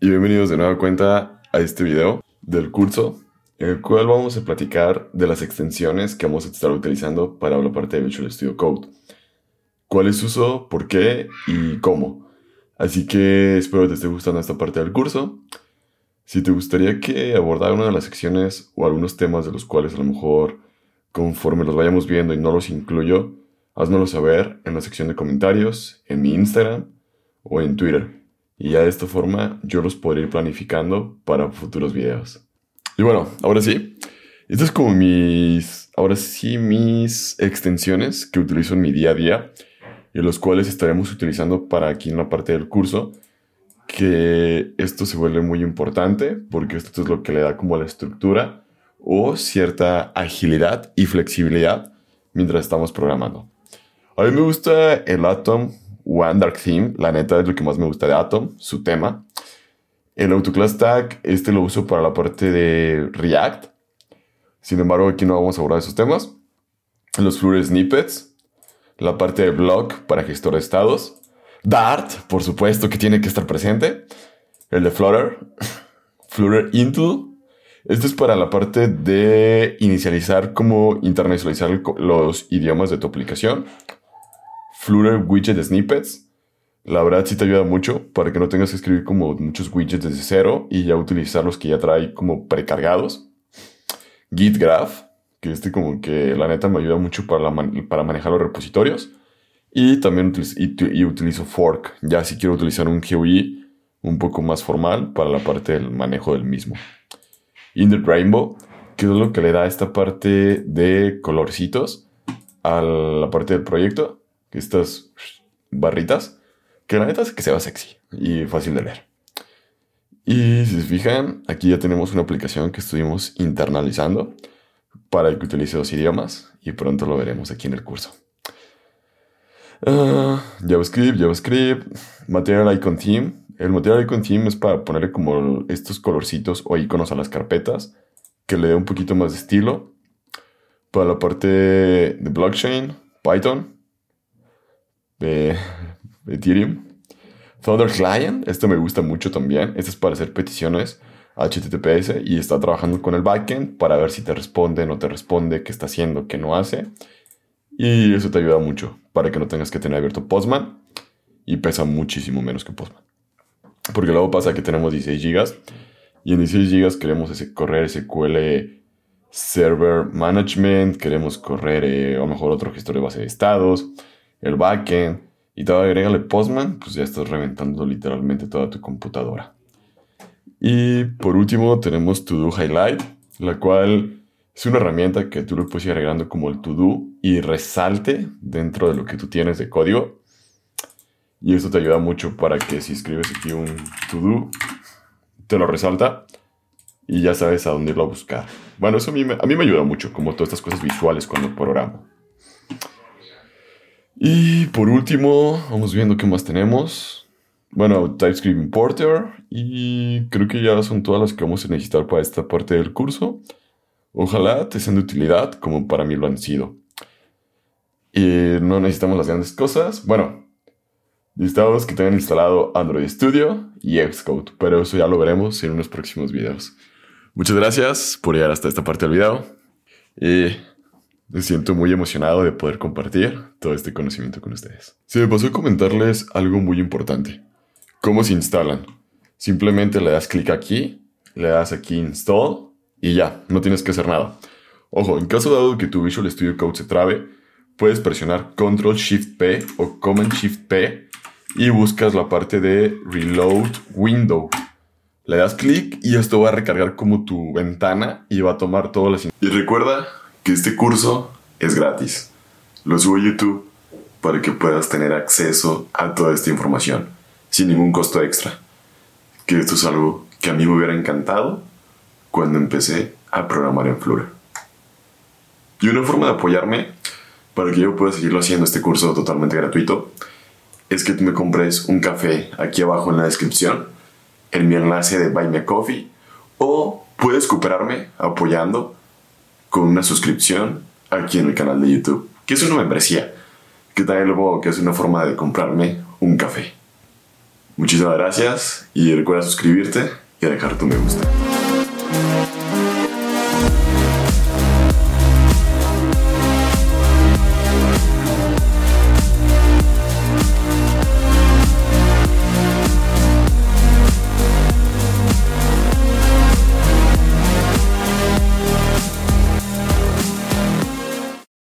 y bienvenidos de nueva cuenta a este video del curso en el cual vamos a platicar de las extensiones que vamos a estar utilizando para la parte de Visual Studio Code. ¿Cuál es su uso? ¿Por qué? ¿Y cómo? Así que espero que te esté gustando esta parte del curso. Si te gustaría que abordara una de las secciones o algunos temas de los cuales a lo mejor conforme los vayamos viendo y no los incluyo, házmelo saber en la sección de comentarios, en mi Instagram o en Twitter. Y ya de esta forma yo los podré ir planificando para futuros videos. Y bueno, ahora sí. Estas es como mis, ahora sí, mis extensiones que utilizo en mi día a día y los cuales estaremos utilizando para aquí en la parte del curso. Que esto se vuelve muy importante porque esto es lo que le da como la estructura o cierta agilidad y flexibilidad mientras estamos programando. A mí me gusta el Atom One Dark Theme, la neta es lo que más me gusta de Atom, su tema. El AutoClass Tag, este lo uso para la parte de React. Sin embargo, aquí no vamos a abordar esos temas. Los Flutter Snippets, la parte de Block para gestor de estados. Dart, por supuesto que tiene que estar presente. El de Flutter. Flutter Into. Este es para la parte de inicializar cómo internacionalizar los idiomas de tu aplicación. Flutter Widget Snippets. La verdad sí te ayuda mucho para que no tengas que escribir como muchos widgets desde cero y ya utilizar los que ya trae como precargados. Git Graph, que este como que la neta me ayuda mucho para, para manejar los repositorios. Y también y, utilizo Fork, ya si quiero utilizar un GUI un poco más formal para la parte del manejo del mismo. Indet Rainbow, que es lo que le da esta parte de colorcitos a la parte del proyecto estas barritas, que la neta es que se va sexy y fácil de leer. Y si se fijan, aquí ya tenemos una aplicación que estuvimos internalizando para el que utilice dos idiomas y pronto lo veremos aquí en el curso. Ah, JavaScript, JavaScript, Material Icon Theme. El Material Icon Theme es para ponerle como estos colorcitos o iconos a las carpetas que le dé un poquito más de estilo. Para la parte de blockchain, Python, de Ethereum. Thunder Client, esto me gusta mucho también. Este es para hacer peticiones HTTPS y está trabajando con el backend para ver si te responde, no te responde, qué está haciendo, qué no hace. Y eso te ayuda mucho para que no tengas que tener abierto Postman y pesa muchísimo menos que Postman. Porque luego pasa que tenemos 16 GB y en 16 GB queremos ese, correr SQL Server Management, queremos correr eh, a lo mejor otro gestor de base de estados el backend y todo agrégale Postman, pues ya estás reventando literalmente toda tu computadora. Y por último tenemos To Do Highlight, la cual es una herramienta que tú le puedes ir agregando como el To Do y resalte dentro de lo que tú tienes de código. Y esto te ayuda mucho para que si escribes aquí un To Do, te lo resalta y ya sabes a dónde irlo a buscar. Bueno, eso a mí, me, a mí me ayuda mucho, como todas estas cosas visuales cuando programo. Y por último, vamos viendo qué más tenemos. Bueno, TypeScript Importer. Y creo que ya son todas las que vamos a necesitar para esta parte del curso. Ojalá te sean de utilidad como para mí lo han sido. Y no necesitamos las grandes cosas. Bueno, necesitamos que tengan instalado Android Studio y Xcode. Pero eso ya lo veremos en unos próximos videos. Muchas gracias por llegar hasta esta parte del video. Y me siento muy emocionado de poder compartir todo este conocimiento con ustedes. Se me pasó comentarles algo muy importante. ¿Cómo se instalan? Simplemente le das clic aquí, le das aquí Install y ya, no tienes que hacer nada. Ojo, en caso dado que tu Visual Studio Code se trabe, puedes presionar Control Shift P o Command Shift P y buscas la parte de Reload Window. Le das clic y esto va a recargar como tu ventana y va a tomar todas las... Y recuerda este curso es gratis. Lo subo a YouTube para que puedas tener acceso a toda esta información sin ningún costo extra. Que esto es algo que a mí me hubiera encantado cuando empecé a programar en Flutter. Y una forma de apoyarme para que yo pueda seguirlo haciendo este curso totalmente gratuito es que tú me compres un café aquí abajo en la descripción en mi enlace de Buy Me Coffee o puedes cooperarme apoyando con una suscripción aquí en el canal de YouTube, que es una membresía, que también lo que es una forma de comprarme un café. Muchísimas gracias y recuerda suscribirte y dejar tu me gusta.